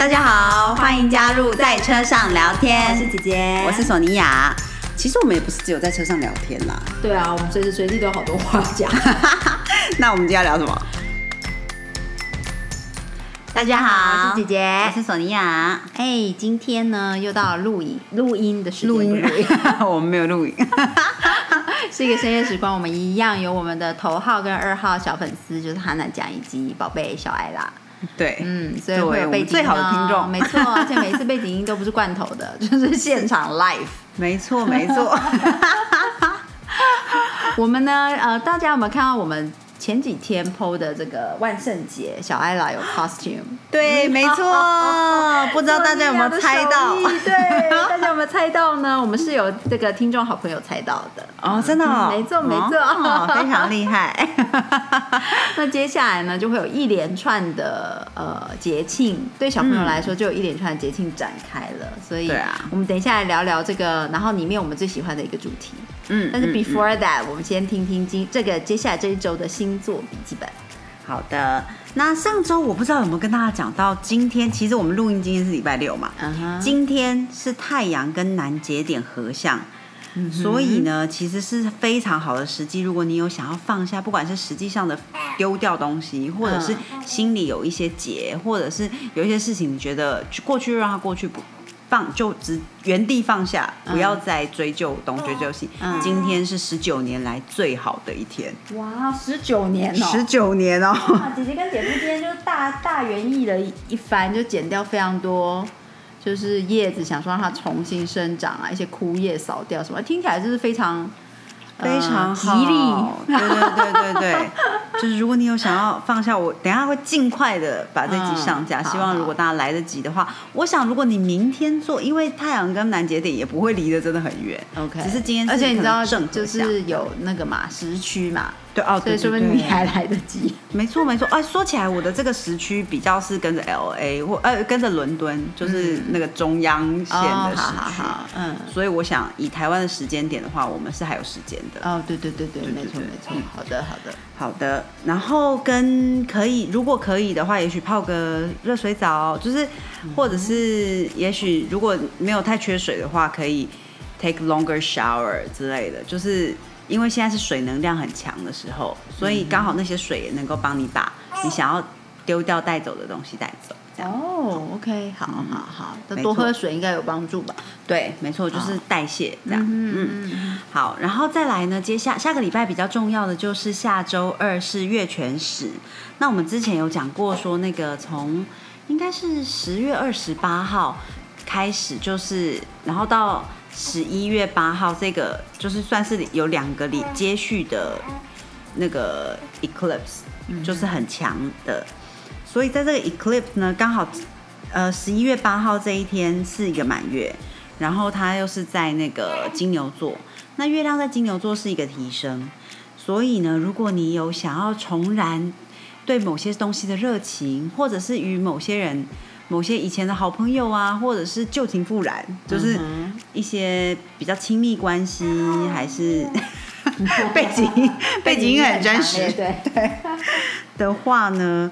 大家好，欢迎加入在车上聊天。我是姐姐，我是索尼娅。其实我们也不是只有在车上聊天啦。对啊，我们随时随地都有好多话讲。那我们今天要聊什么？大家好，我是姐姐，我是索尼娅。哎，今天呢又到录影录音的时间，录音，我们没有录影，是一个深夜时光。我们一样有我们的头号跟二号小粉丝，就是哈娜酱以及宝贝小艾拉。对，嗯，所以会有背景最好的听众，没错，而且每次背景音都不是罐头的，就是现场 live。没错，没错。我们呢，呃，大家有没有看到我们？前几天 PO 的这个万圣节，小艾拉有 costume，对，没错，不知道大家有没有猜到？对，大家有没有猜到呢？我们是有这个听众好朋友猜到的哦，真的，没错，没错，非常厉害。那接下来呢，就会有一连串的呃节庆，对小朋友来说就有一连串的节庆展开了。所以，我们等一下来聊聊这个，然后里面我们最喜欢的一个主题。嗯，但是 before that，我们先听听今这个接下来这一周的星座笔记本。好的，那上周我不知道有没有跟大家讲到，今天其实我们录音今天是礼拜六嘛，今天是太阳跟南节点合相，所以呢，其实是非常好的时机。如果你有想要放下，不管是实际上的丢掉东西，或者是心里有一些结，或者是有一些事情，你觉得过去让它过去不。放就只原地放下，不要再追究东追究西。今天是十九年来最好的一天。哇，十九年哦！十九年哦！姐姐跟姐夫今天就大大园艺了一番，就剪掉非常多，就是叶子，想说让它重新生长啊，一些枯叶扫掉什么，听起来就是非常。非常吉利，对对对对对，就是如果你有想要放下，我等下会尽快的把这集上架。希望如果大家来得及的话，我想如果你明天做，因为太阳跟南节点也不会离得真的很远。OK，只是今天，而且你知道，就是有那个嘛时区嘛。对哦，所以说明你还来得及。没错没错，哎，说起来我的这个时区比较是跟着 L A 或呃跟着伦敦，就是那个中央线的时区。嗯，所以我想以台湾的时间点的话，我们是还有时间的。哦，对对对对，没错没错。好的好的好的，然后跟可以如果可以的话，也许泡个热水澡，就是或者是也许如果没有太缺水的话，可以 take longer shower 之类的，就是。因为现在是水能量很强的时候，所以刚好那些水也能够帮你把你想要丢掉带走的东西带走。哦，OK，好好好，多喝水应该有帮助吧？对，没错，就是代谢这样。嗯嗯。好，然后再来呢，接下下个礼拜比较重要的就是下周二是月全食。那我们之前有讲过，说那个从应该是十月二十八号开始，就是然后到。十一月八号，这个就是算是有两个里接续的那个 eclipse，就是很强的。所以在这个 eclipse 呢，刚好呃十一月八号这一天是一个满月，然后它又是在那个金牛座。那月亮在金牛座是一个提升，所以呢，如果你有想要重燃对某些东西的热情，或者是与某些人。某些以前的好朋友啊，或者是旧情复燃，就是一些比较亲密关系，还是 背景背景很真实，对对的话呢，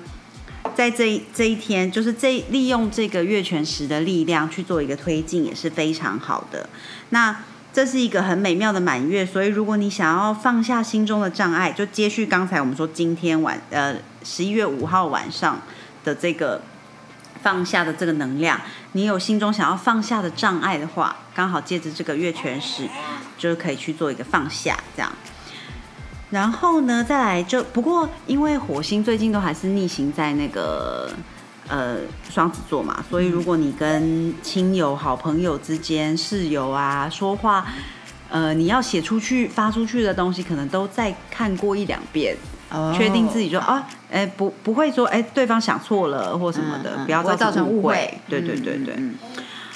在这这一天，就是这利用这个月全食的力量去做一个推进，也是非常好的。那这是一个很美妙的满月，所以如果你想要放下心中的障碍，就接续刚才我们说今天晚呃十一月五号晚上的这个。放下的这个能量，你有心中想要放下的障碍的话，刚好借着这个月全食，就是可以去做一个放下，这样。然后呢，再来就不过，因为火星最近都还是逆行在那个呃双子座嘛，所以如果你跟亲友、好朋友之间、室友啊说话，呃，你要写出去、发出去的东西，可能都再看过一两遍。确定自己就啊，哎不不会说哎对方想错了或什么的，不要造成误会。对对对对。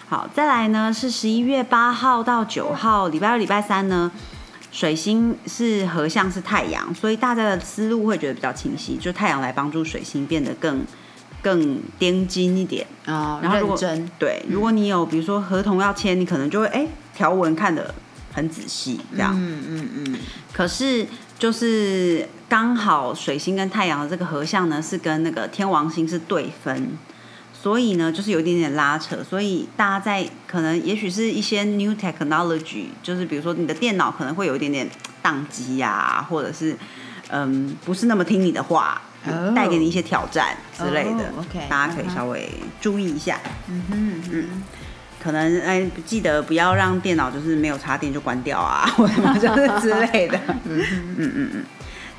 好，再来呢是十一月八号到九号，礼拜二、礼拜三呢，水星是合相是太阳，所以大家的思路会觉得比较清晰，就太阳来帮助水星变得更更钉金一点啊。然后如果对，如果你有比如说合同要签，你可能就会哎条文看的很仔细这样。嗯嗯嗯。可是。就是刚好水星跟太阳的这个合相呢，是跟那个天王星是对分，所以呢，就是有一点点拉扯，所以大家在可能也许是一些 new technology，就是比如说你的电脑可能会有一点点宕机呀，或者是嗯不是那么听你的话，带给你一些挑战之类的。OK，大家可以稍微注意一下。嗯哼嗯，可能哎记得不要让电脑就是没有插电就关掉啊，或者什么就是之类的。嗯嗯嗯嗯。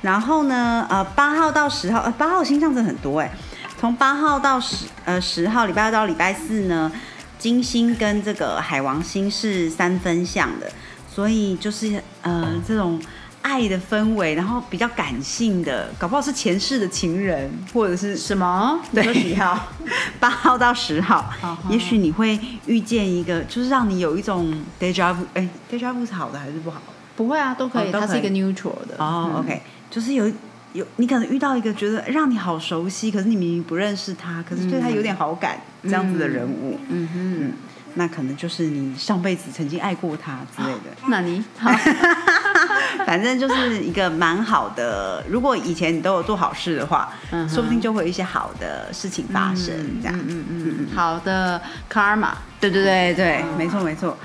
然后呢，呃，八号到十号，呃，八号星象真的很多哎。从八号到十呃十号，礼拜二到礼拜四呢，金星跟这个海王星是三分相的，所以就是呃这种爱的氛围，然后比较感性的，搞不好是前世的情人，或者是什么？对，几号？八号到十号，也许你会遇见一个，就是让你有一种 deja vu，哎，deja vu 是好的还是不好？不会啊，都可以，它是一个 neutral 的。哦，OK，就是有。有你可能遇到一个觉得让你好熟悉，可是你明明不认识他，可是对他有点好感这样子的人物，嗯哼，那可能就是你上辈子曾经爱过他之类的。那你，反正就是一个蛮好的。如果以前你都有做好事的话，说不定就会有一些好的事情发生。这样，嗯嗯嗯，好的 karma。对对对对，没错没错。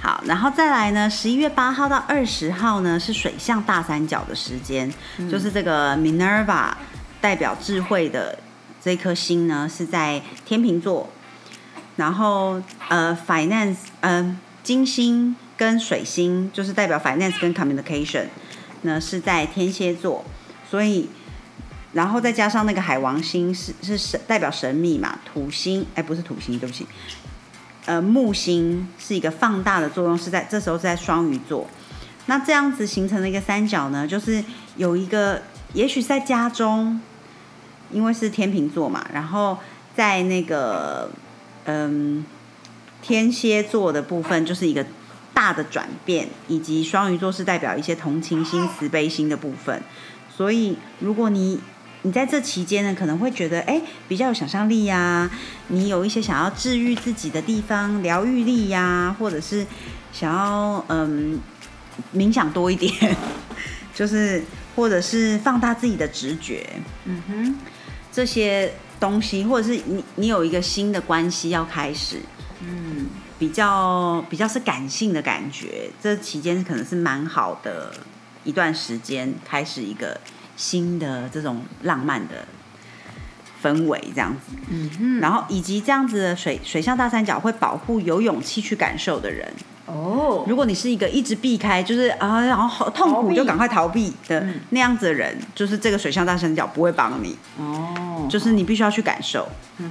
好，然后再来呢，十一月八号到二十号呢是水象大三角的时间，就是这个 Minerva 代表智慧的这颗星呢是在天秤座，然后呃 Finance 呃金星跟水星就是代表 Finance 跟 Communication 呢是在天蝎座，所以然后再加上那个海王星是是神代表神秘嘛，土星哎不是土星，对不起。呃，木星是一个放大的作用，是在这时候是在双鱼座。那这样子形成的一个三角呢，就是有一个，也许在家中，因为是天秤座嘛，然后在那个嗯天蝎座的部分，就是一个大的转变，以及双鱼座是代表一些同情心、慈悲心的部分。所以，如果你你在这期间呢，可能会觉得哎比较有想象力呀，你有一些想要治愈自己的地方，疗愈力呀，或者是想要嗯冥想多一点，就是或者是放大自己的直觉，嗯哼，这些东西，或者是你你有一个新的关系要开始，嗯，比较比较是感性的感觉，这期间可能是蛮好的一段时间，开始一个。新的这种浪漫的氛围，这样子，嗯哼，然后以及这样子的水水象大三角会保护有勇气去感受的人哦。如果你是一个一直避开，就是啊，然后好痛苦就赶快逃避的那样子的人，就是这个水象大三角不会帮你哦。就是你必须要去感受，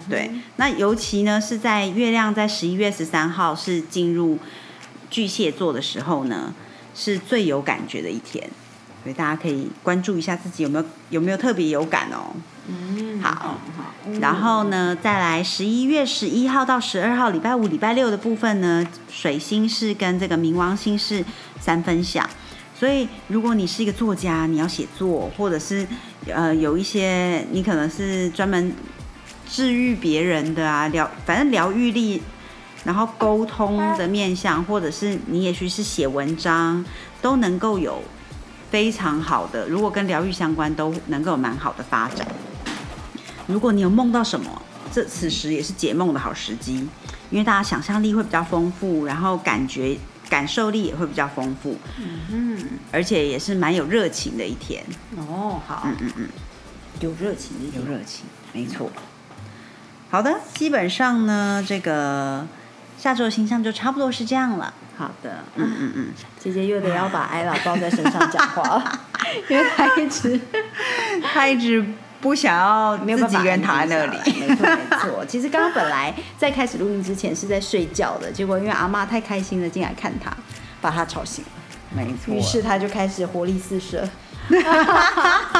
对。那尤其呢是在月亮在十一月十三号是进入巨蟹座的时候呢，是最有感觉的一天。所以大家可以关注一下自己有没有有没有特别有感哦。嗯，好，好。然后呢，再来十一月十一号到十二号，礼拜五、礼拜六的部分呢，水星是跟这个冥王星是三分享。所以如果你是一个作家，你要写作，或者是呃有一些你可能是专门治愈别人的啊，疗反正疗愈力，然后沟通的面向，或者是你也许是写文章，都能够有。非常好的，如果跟疗愈相关，都能够有蛮好的发展。如果你有梦到什么，这此时也是解梦的好时机，因为大家想象力会比较丰富，然后感觉感受力也会比较丰富，嗯而且也是蛮有热情的一天。哦，好，嗯嗯嗯，有热情，有热情，没错。好的，基本上呢，这个下周的形象就差不多是这样了。好的，嗯嗯嗯，姐姐又得要把艾拉抱在身上讲话了，因为她一直 她一直不想要自己一个人躺在那里。没错没错，其实刚刚本来在开始录音之前是在睡觉的，结果因为阿妈太开心了进来看他，把他吵醒了。没错，于是他就开始活力四射。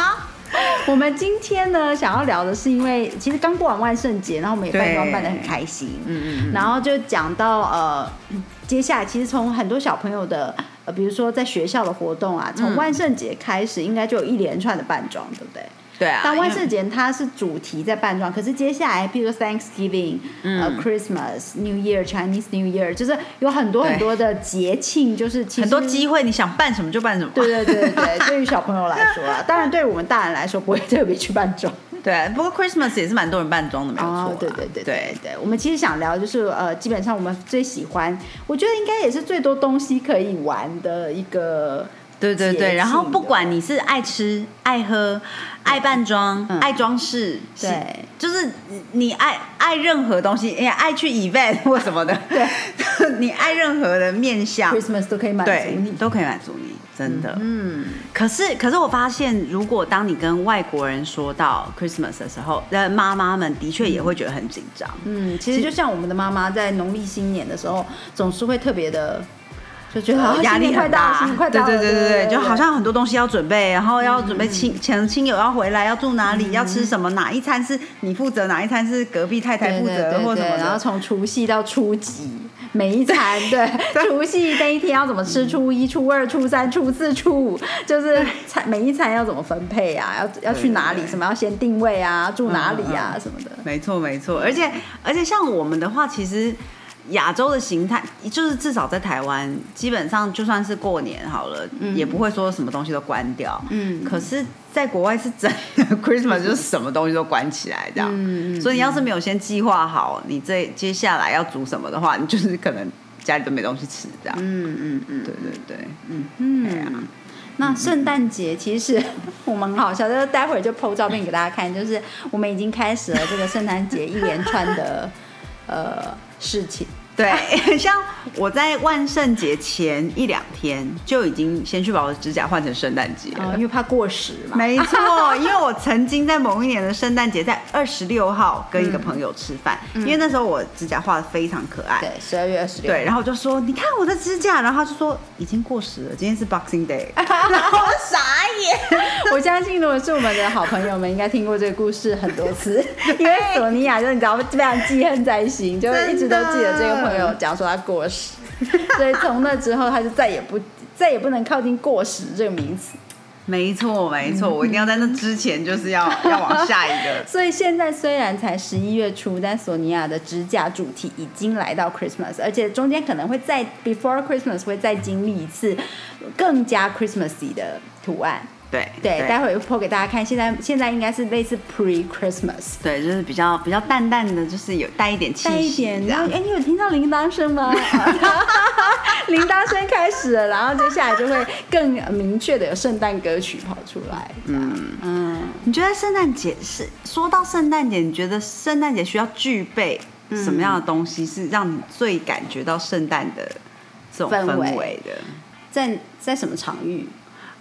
我们今天呢，想要聊的是，因为其实刚过完万圣节，然后我们也扮装扮的很开心，嗯嗯，然后就讲到呃。接下来，其实从很多小朋友的呃，比如说在学校的活动啊，从万圣节开始，应该就有一连串的扮装，对不对？对啊。但万圣节它是主题在扮装，可是接下来，比如说 Thanksgiving、呃 Christmas、New Year、Chinese New Year，就是有很多很多的节庆，就是很多机会，你想扮什么就扮什么。对对对对，对于小朋友来说啊，当然对于我们大人来说，不会特别去扮装。对，不过 Christmas 也是蛮多人扮装的，没有错。对对对对对，我们其实想聊就是呃，基本上我们最喜欢，我觉得应该也是最多东西可以玩的一个。对对对，然后不管你是爱吃、爱喝、爱扮装、爱装饰，对，就是你爱爱任何东西，也爱去 event 或什么的，对，你爱任何的面相，Christmas 都可以满足你，都可以满足你，真的。嗯，可是可是我发现，如果当你跟外国人说到 Christmas 的时候，那妈妈们的确也会觉得很紧张。嗯，其实就像我们的妈妈在农历新年的时候，总是会特别的。就觉得压力很大，对对对对对，就好像很多东西要准备，然后要准备亲前亲友要回来，要住哪里，要吃什么，哪一餐是你负责，哪一餐是隔壁太太负责，或什么。然后从除夕到初几，每一餐，对，除夕那一天要怎么吃，初一、初二、初三、初四、初五，就是餐每一餐要怎么分配啊？要要去哪里？什么要先定位啊？住哪里啊？什么的。没错没错，而且而且像我们的话，其实。亚洲的形态，就是至少在台湾，基本上就算是过年好了，也不会说什么东西都关掉。嗯，可是在国外是真的，Christmas 就是什么东西都关起来这样。嗯嗯。所以你要是没有先计划好你这接下来要煮什么的话，你就是可能家里都没东西吃这样。嗯嗯嗯。对对对。嗯嗯。对啊。那圣诞节其实 我们很好笑，就是待会儿就 PO 照片给大家看，就是我们已经开始了这个圣诞节一连串的呃。事情对，像我在万圣节前一两天就已经先去把我的指甲换成圣诞节了，因为怕过时嘛。没错，因为我曾经在某一年的圣诞节，在二十六号跟一个朋友吃饭，因为那时候我指甲画的非常可爱。对，十二月二十六。对，然后我就说：“你看我的指甲。”然后他就说：“已经过时了，今天是 Boxing Day。” 然后我傻眼。我相信，如果是我们的好朋友们，应该听过这个故事很多次，因为索尼娅就你知道非常记恨在心，就一直都记得这个朋友讲说他过时，所以从那之后他就再也不再也不能靠近过时这个名词。没错，没错，我一定要在那之前就是要 要往下一个。所以现在虽然才十一月初，但索尼娅的指甲主题已经来到 Christmas，而且中间可能会再 Before Christmas 会再经历一次更加 Christmasy 的图案。对对，待会儿 po 给大家看。现在现在应该是类似 Pre Christmas，对，就是比较比较淡淡的，就是有带一点气息然后。哎，你有听到铃铛声吗？铃铛声开始了，然后接下来就会更明确的有圣诞歌曲跑出来。嗯嗯，你觉得圣诞节是说到圣诞节，你觉得圣诞节需要具备什么样的东西，是让你最感觉到圣诞的这种氛围的？在在什么场域？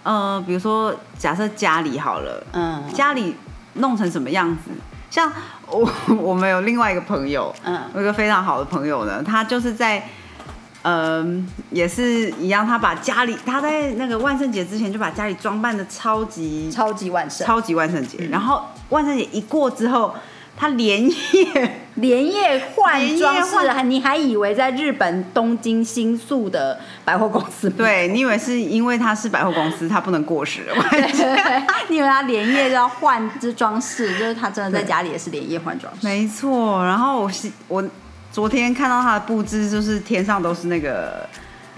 呃，比如说，假设家里好了，嗯，家里弄成什么样子？像我，我们有另外一个朋友，嗯，有一个非常好的朋友呢，他就是在，嗯，也是一样，他把家里，他在那个万圣节之前就把家里装扮的超级超级万圣，超级万圣节，然后万圣节一过之后。他连夜连夜换装饰，你还以为在日本东京新宿的百货公司？对，你以为是因为它是百货公司，它不能过时？你以为他连夜要换这装饰，就是他真的在家里也是连夜换装饰。没错，然后我是我昨天看到他的布置，就是天上都是那个。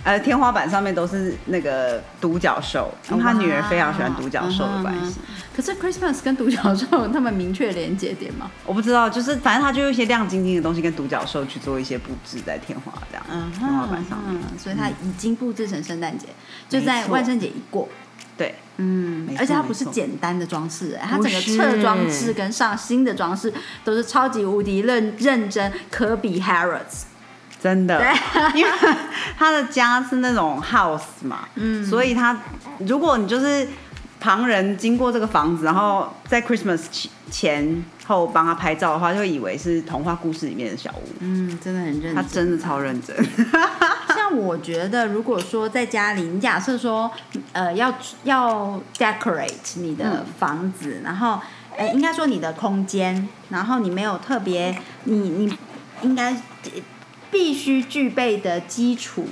呃，天花板上面都是那个独角兽，因为他女儿非常喜欢独角兽的关系。可是 Christmas 跟独角兽他们明确连接点吗？我不知道，就是反正他就用一些亮晶晶的东西跟独角兽去做一些布置在天花这样，天花板上面。所以他已经布置成圣诞节，就在万圣节一过。对，嗯，而且它不是简单的装饰，它整个侧装饰跟上新的装饰都是超级无敌认认真，可比 Harrods。真的，因为他的家是那种 house 嘛，嗯，所以他如果你就是旁人经过这个房子，然后在 Christmas 前后帮他拍照的话，就会以为是童话故事里面的小屋。嗯，真的很认真，他真的超认真。像我觉得，如果说在家里，你假设说，呃，要要 decorate 你的房子，然后，哎，应该说你的空间，然后你没有特别，你你应该。必须具备的基础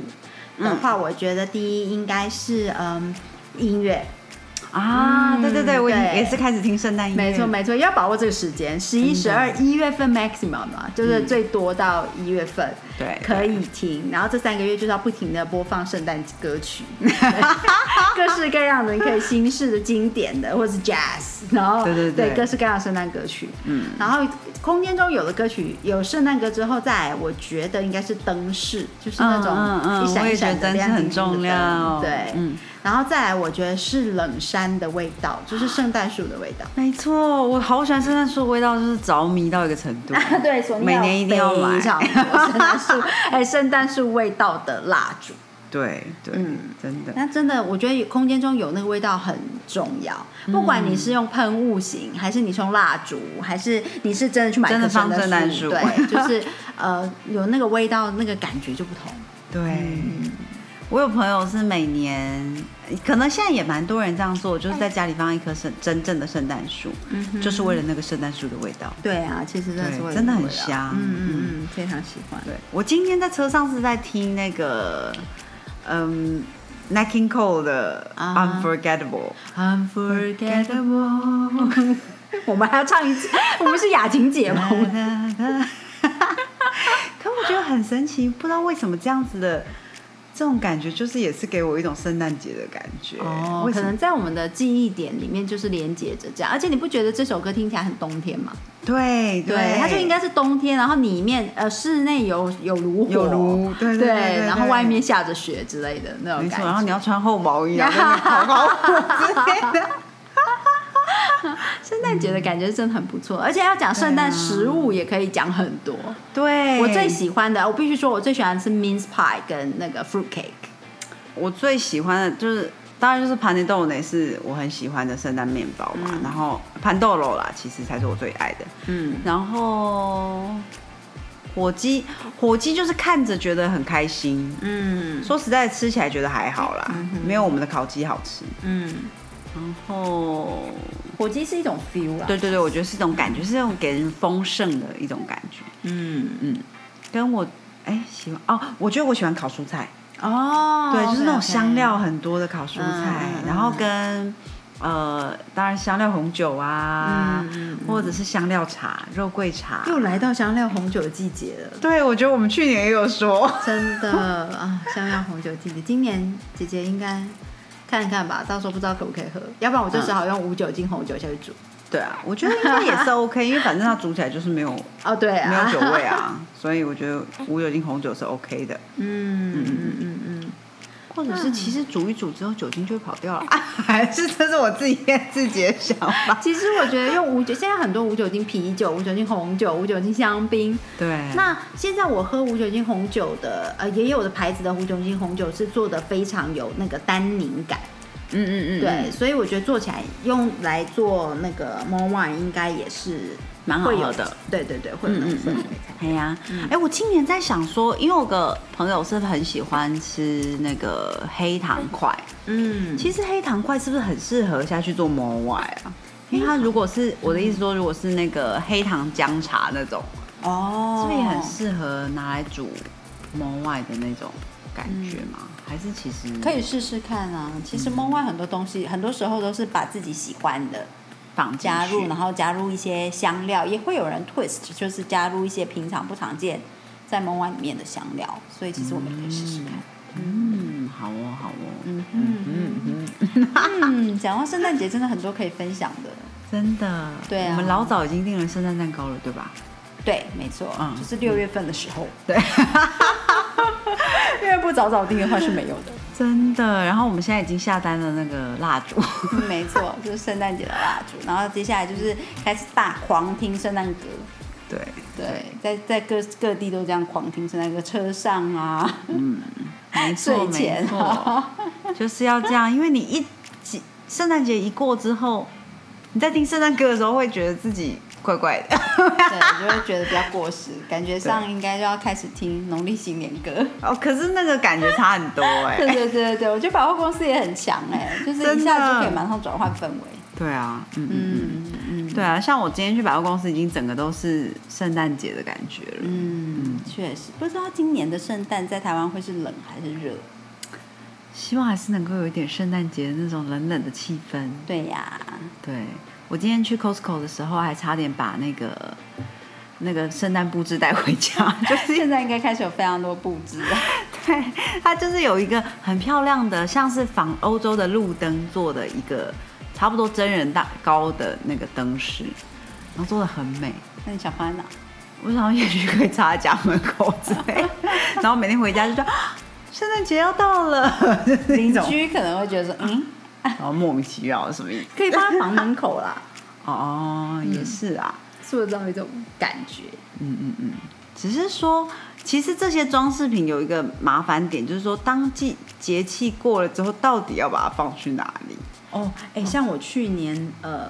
的话，我觉得第一应该是嗯音乐。啊，对对对，我也是开始听圣诞音乐。没错没错，要把握这个时间，十一、十二、一月份 maximum 嘛，就是最多到一月份，对，可以听。然后这三个月就是要不停的播放圣诞歌曲，各式各样的，你可以新式的、经典的，或者是 jazz，然后对对对，各式各样的圣诞歌曲。嗯，然后空间中有的歌曲有圣诞歌之后，再我觉得应该是灯饰，就是那种一闪一闪的亮晶晶的灯，对，嗯。然后再来，我觉得是冷杉的味道，就是圣诞树的味道。没错，我好喜欢圣诞树的味道，就是着迷到一个程度。对，每年一定要买圣诞树，哎，圣诞树味道的蜡烛。对对，嗯，真的。那真的，我觉得空间中有那个味道很重要。不管你是用喷雾型，还是你用蜡烛，还是你是真的去买真的放圣诞树，对，就是 呃，有那个味道，那个感觉就不同。对。我有朋友是每年，可能现在也蛮多人这样做，就是在家里放一棵圣真正的圣诞树，就是为了那个圣诞树的味道。对啊，其实真的是真的很香，嗯嗯嗯，非常喜欢。对我今天在车上是在听那个，嗯 n a c k i n g Cole 的 Unforgettable，Unforgettable，我们还要唱一次，我们是雅婷节目。可我觉得很神奇，不知道为什么这样子的。这种感觉就是也是给我一种圣诞节的感觉。哦，可能在我们的记忆点里面就是连接着这样，而且你不觉得这首歌听起来很冬天吗？对对，它就应该是冬天，然后里面呃室内有有炉火，有炉对对对，然后外面下着雪之类的那种感觉，然后你要穿厚毛衣啊，烤烤火之类的。圣诞节的感觉真的很不错，而且要讲圣诞食物也可以讲很多。对我最喜欢的，我必须说，我最喜欢的是 mince pie 跟那个 fruit cake。我最喜欢的就是，当然就是 panettone 是我很喜欢的圣诞面包嘛。然后 pandoro 啦，其实才是我最爱的。嗯，然后火鸡，火鸡就是看着觉得很开心。嗯，说实在，吃起来觉得还好啦，没有我们的烤鸡好吃。嗯。然后火鸡是一种 feel 啊，对对对，我觉得是一种感觉，是那种给人丰盛的一种感觉。嗯。嗯，跟我哎喜欢哦，我觉得我喜欢烤蔬菜。哦，对，就是那种香料很多的烤蔬菜，然后跟呃，当然香料红酒啊，或者是香料茶、肉桂茶，又来到香料红酒的季节了。对，我觉得我们去年也有说，真的啊，香料红酒季节，今年姐姐应该。看看吧，到时候不知道可不可以喝，要不然我就只好用无酒精红酒下去煮。对啊，我觉得应该也是 OK，因为反正它煮起来就是没有哦，对，没有酒味啊，所以我觉得无酒精红酒是 OK 的。嗯嗯嗯嗯嗯。或者是其实煮一煮之后酒精就会跑掉了，啊还是这是我自己自己的想法。其实我觉得用无酒，现在很多无酒精啤酒、无酒精红酒、无酒精香槟。对。那现在我喝无酒精红酒的，呃，也有的牌子的无酒精红酒是做的非常有那个单宁感。嗯嗯嗯。对，所以我觉得做起来用来做那个 more wine 应该也是。蛮好的，对对对，会有那种氛围。哎呀，哎，我今年在想说，因为我个朋友是很喜欢吃那个黑糖块，嗯，其实黑糖块是不是很适合下去做魔外啊？因为它如果是我的意思说，如果是那个黑糖姜茶那种，哦，是不是也很适合拿来煮魔外的那种感觉吗？还是其实可以试试看啊。其实梦幻很多东西，很多时候都是把自己喜欢的。绑加入，然后加入一些香料，也会有人 twist，就是加入一些平常不常见在梦幻里面的香料，所以其实我们可以试试看。嗯，好哦，好哦。嗯嗯嗯嗯。讲到圣诞节，真的很多可以分享的。真的。对啊。我们老早已经订了圣诞蛋糕了，对吧？对，没错。嗯。就是六月份的时候。对。因为不早早订的话是没有的。真的，然后我们现在已经下单了那个蜡烛，没错，就是圣诞节的蜡烛。然后接下来就是开始大狂听圣诞歌，对对，在在各各地都这样狂听圣诞歌，车上啊，嗯，没错没错，就是要这样，因为你一圣诞节一过之后，你在听圣诞歌的时候，会觉得自己。怪怪的，对，就会觉得比较过时，感觉上应该就要开始听农历新年歌 哦。可是那个感觉差很多哎。对对对对我觉得百货公司也很强哎，就是一下就可以马上转换氛围。对啊，嗯嗯嗯，对啊，像我今天去百货公司，已经整个都是圣诞节的感觉了。嗯，确实，不知道今年的圣诞在台湾会是冷还是热。希望还是能够有一点圣诞节的那种冷冷的气氛。对呀，对我今天去 Costco 的时候，还差点把那个那个圣诞布置带回家。就是现在应该开始有非常多布置了。对，它就是有一个很漂亮的，像是仿欧洲的路灯做的一个差不多真人大高的那个灯饰，然后做的很美。那你想放在哪？我想也许可以插在家门口之类，然后每天回家就说圣诞节要到了，邻居可能会觉得说嗯，然后莫名其妙什么意思？可以放在房门口啦。哦，也是啊，塑造一种感觉。嗯嗯嗯，只是说，其实这些装饰品有一个麻烦点，就是说，当季节气过了之后，到底要把它放去哪里？哦，哎，像我去年呃。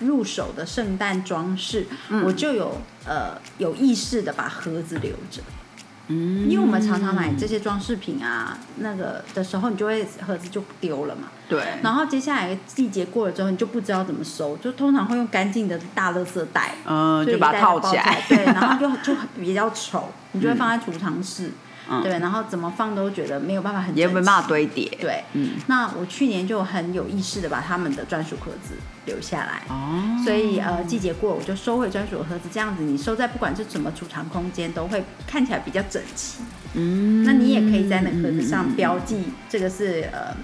入手的圣诞装饰，我就有呃有意识的把盒子留着，嗯，因为我们常常买这些装饰品啊，那个的时候你就会盒子就丢了嘛，对，然后接下来季节过了之后，你就不知道怎么收，就通常会用干净的大垃圾袋，嗯，就把它套起来，对，然后就就比较丑，你就会放在储藏室。对，然后怎么放都觉得没有办法很，也没办法堆叠。对，嗯，那我去年就很有意识的把他们的专属盒子留下来，哦，所以呃季节过我就收回专属盒子，这样子你收在不管是什么储藏空间都会看起来比较整齐。嗯，那你也可以在那盒子上标记这个是呃。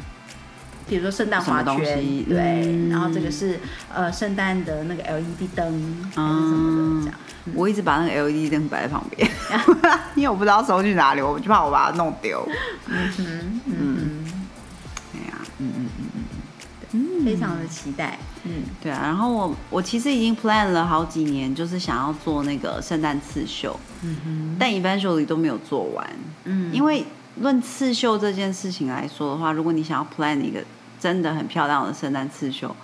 比如说圣诞花圈，对，然后这个是呃圣诞的那个 LED 灯还是什么的这样。我一直把那个 LED 灯摆在旁边，因为我不知道收去哪里，我就怕我把它弄丢。嗯哼，嗯，对呀，嗯嗯嗯嗯嗯，非常的期待。嗯，对啊，然后我我其实已经 plan 了好几年，就是想要做那个圣诞刺绣，嗯哼，但 eventually 都没有做完。嗯，因为。论刺绣这件事情来说的话，如果你想要 plan 一个真的很漂亮的圣诞刺绣，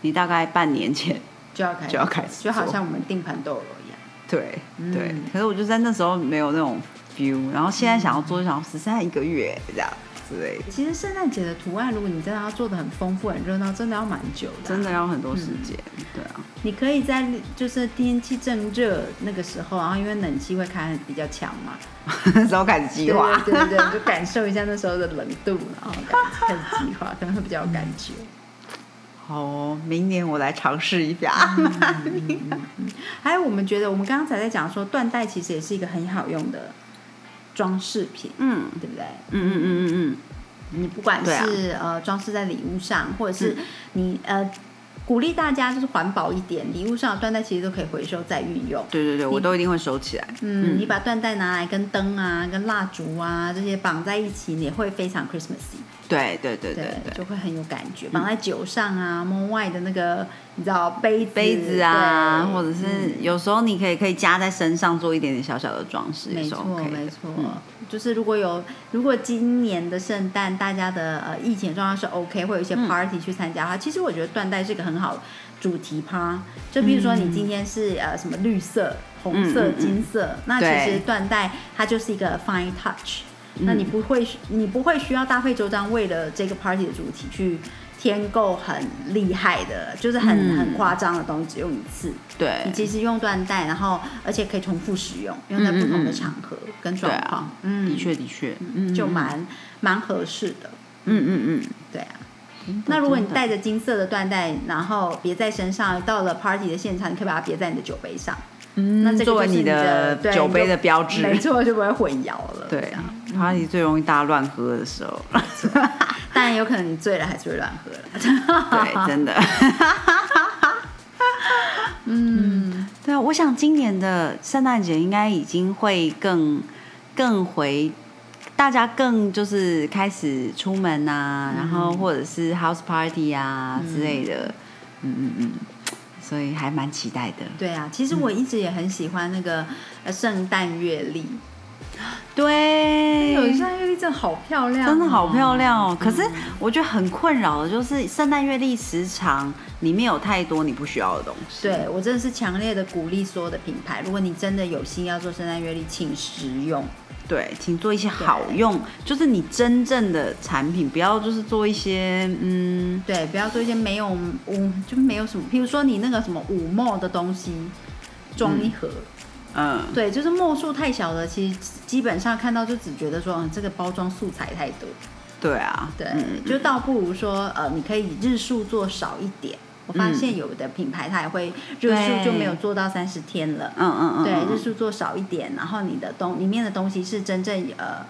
你大概半年前就要开就要开始，就好像我们订盘斗罗一样。对对，可是我就在那时候没有那种 feel，然后现在想要做，就想要只剩下一个月这样。其实圣诞节的图案，如果你真的要做的很丰富、很热闹，真的要蛮久的，真的要很多时间。对啊，你可以在就是天气正热那个时候，然后因为冷气会开比较强嘛，那时候开始计划，对对对，就感受一下那时候的冷度，然后开始计划，可能会比较有感觉。好，明年我来尝试一下。还有，我们觉得我们刚刚才在讲说，断带其实也是一个很好用的。装饰品，嗯，对不对？嗯嗯嗯嗯嗯，你不管是呃装饰在礼物上，或者是你呃鼓励大家就是环保一点，礼物上的缎带其实都可以回收再运用。对对对，我都一定会收起来。嗯，你把缎带拿来跟灯啊、跟蜡烛啊这些绑在一起，也会非常 Christmassy。对对对对对，就会很有感觉。绑在酒上啊，门外的那个你知道杯杯子啊，或者是有时候你可以可以加在身上做一点点小小的装饰。没错没错，就是如果有如果今年的圣诞大家的呃疫情状况是 OK，会有一些 party 去参加的话，其实我觉得缎带是一个很好主题趴。就比如说你今天是呃什么绿色、红色、金色，那其实缎带它就是一个 fine touch。那你不会，你不会需要大费周章为了这个 party 的主题去添购很厉害的，就是很很夸张的东西，只用一次。对，你其实用缎带，然后而且可以重复使用，用在不同的场合跟状况。嗯，的确的确，嗯就蛮蛮合适的。嗯嗯嗯，对啊。那如果你带着金色的缎带，然后别在身上，到了 party 的现场，你可以把它别在你的酒杯上。嗯，那作为你的酒杯的标志，没错，就不会混淆了。对啊。party 最容易大家乱喝的时候，当然有可能你醉了还是会乱喝了。对，真的。嗯，对啊，我想今年的圣诞节应该已经会更更回，大家更就是开始出门啊，然后或者是 house party 啊之类的。嗯嗯嗯，所以还蛮期待的。对啊，其实我一直也很喜欢那个圣诞月历。对，有圣诞月历真的好漂亮，真的好漂亮哦。可是我觉得很困扰的就是圣诞月历时长里面有太多你不需要的东西。对我真的是强烈的鼓励所有的品牌，如果你真的有心要做圣诞月历，请实用。对，请做一些好用，就是你真正的产品，不要就是做一些嗯，对，不要做一些没有嗯就没有什么，比如说你那个什么五墨的东西装一盒。嗯，对，就是墨数太小了，其实基本上看到就只觉得说，这个包装素材太多。对啊，对，就倒不如说，呃，你可以日数做少一点。我发现有的品牌它也会日数就没有做到三十天了。嗯嗯嗯。对，日数做少一点，然后你的东里面的东西是真正呃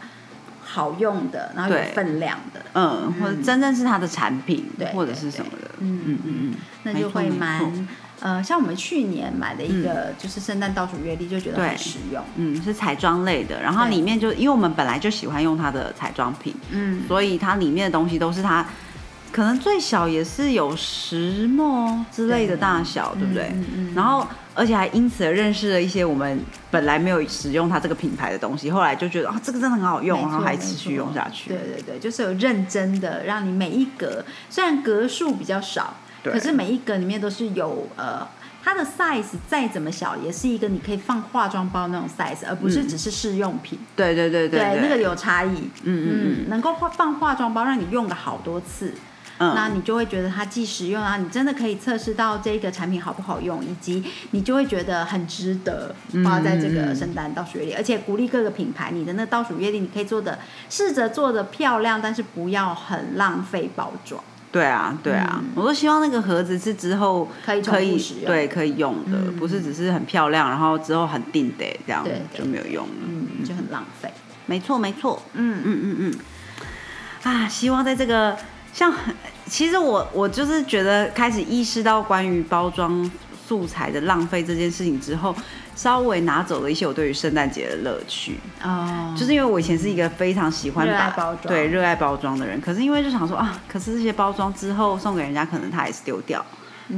好用的，然后有分量的。嗯，或者真正是它的产品，或者是什么的。嗯嗯嗯嗯。那就会蛮呃，像我们去年买的一个就是圣诞倒数月历，就觉得很实用。嗯，是彩妆类的，然后里面就因为我们本来就喜欢用它的彩妆品，嗯，所以它里面的东西都是它。可能最小也是有石墨之类的大小，对不对？嗯嗯然后，而且还因此而认识了一些我们本来没有使用它这个品牌的东西，后来就觉得啊，这个真的很好用，然后还持续用下去。对对对，就是有认真的让你每一格，虽然格数比较少，可是每一格里面都是有呃，它的 size 再怎么小，也是一个你可以放化妆包那种 size，而不是只是试用品。对对对对，那个有差异。嗯嗯嗯，能够放化妆包，让你用个好多次。那你就会觉得它既实用啊，你真的可以测试到这个产品好不好用，以及你就会觉得很值得花在这个圣诞倒数月历，而且鼓励各个品牌，你的那倒数月历你可以做的试着做的漂亮，但是不要很浪费包装。对啊，对啊，我都希望那个盒子是之后可以对，可以用的，不是只是很漂亮，然后之后很定得这样就没有用了，嗯，就很浪费。没错，没错，嗯。嗯嗯嗯，啊，希望在这个。像，其实我我就是觉得开始意识到关于包装素材的浪费这件事情之后，稍微拿走了一些我对于圣诞节的乐趣。哦。就是因为我以前是一个非常喜欢把包装。对热爱包装的人，可是因为就想说啊，可是这些包装之后送给人家，可能他还是丢掉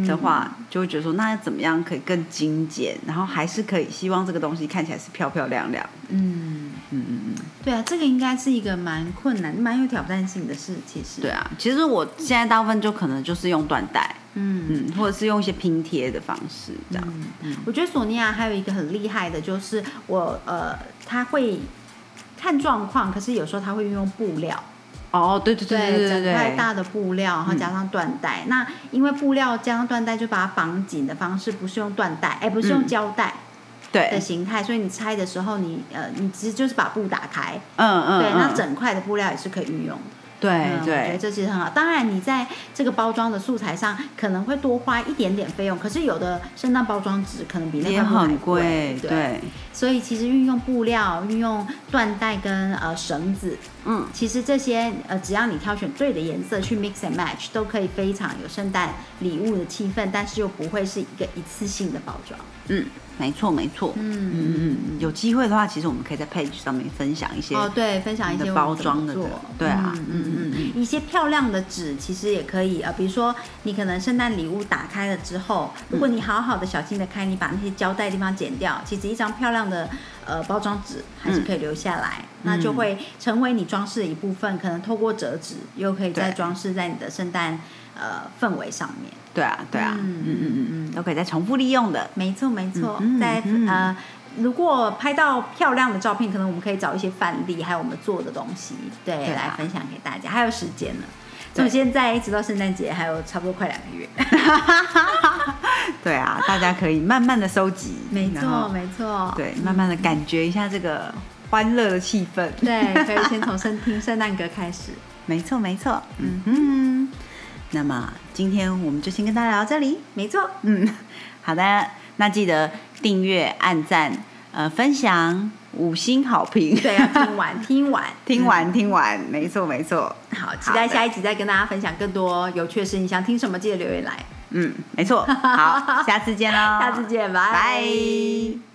的话，就会觉得说那怎么样可以更精简，然后还是可以希望这个东西看起来是漂漂亮亮。嗯嗯嗯。对啊，这个应该是一个蛮困难、蛮有挑战性的事。其实，对啊，其实我现在大部分就可能就是用缎带，嗯嗯，或者是用一些拼贴的方式这样。嗯，我觉得索尼娅还有一个很厉害的，就是我呃，他会看状况，可是有时候他会运用布料。哦，对对对对对对，整块大的布料，然后加上缎带。那因为布料加上缎带，就把它绑紧的方式不是用缎带，哎，不是用胶带。对的形态，所以你拆的时候，你呃，你其实就是把布打开，嗯嗯，对，那整块的布料也是可以运用的。对对，我觉得这其实很好。当然，你在这个包装的素材上可能会多花一点点费用，可是有的圣诞包装纸可能比那个很贵，对。所以其实运用布料、运用缎带跟呃绳子，嗯，其实这些呃只要你挑选对的颜色去 mix and match，都可以非常有圣诞礼物的气氛，但是又不会是一个一次性的包装，嗯。没错，没错。嗯。嗯嗯，有机会的话，其实我们可以在 page 上面分享一些哦，对，分享一些包装的，对啊，嗯嗯嗯，一些漂亮的纸其实也可以呃，比如说你可能圣诞礼物打开了之后，如果你好好的小心的开，你把那些胶带地方剪掉，其实一张漂亮的呃包装纸还是可以留下来，那就会成为你装饰的一部分，可能透过折纸又可以再装饰在你的圣诞呃氛围上面。对啊，对啊，嗯嗯嗯嗯，都可以再重复利用的。没错，没错。在呃，如果拍到漂亮的照片，可能我们可以找一些范例，还有我们做的东西，对，来分享给大家。还有时间呢，从现在一直到圣诞节，还有差不多快两个月。对啊，大家可以慢慢的收集。没错，没错。对，慢慢的感觉一下这个欢乐的气氛。对，可以先从圣听圣诞歌开始。没错，没错。嗯哼。那么今天我们就先跟大家聊到这里，没错，嗯，好的，那记得订阅、按赞、呃，分享、五星好评，对，要听完，听完，听完，听完，没错，没错，好，期待下一集再跟大家分享更多有趣的事情，想听什么记得留言来，嗯，没错，好，下次见喽，下次见，拜。拜。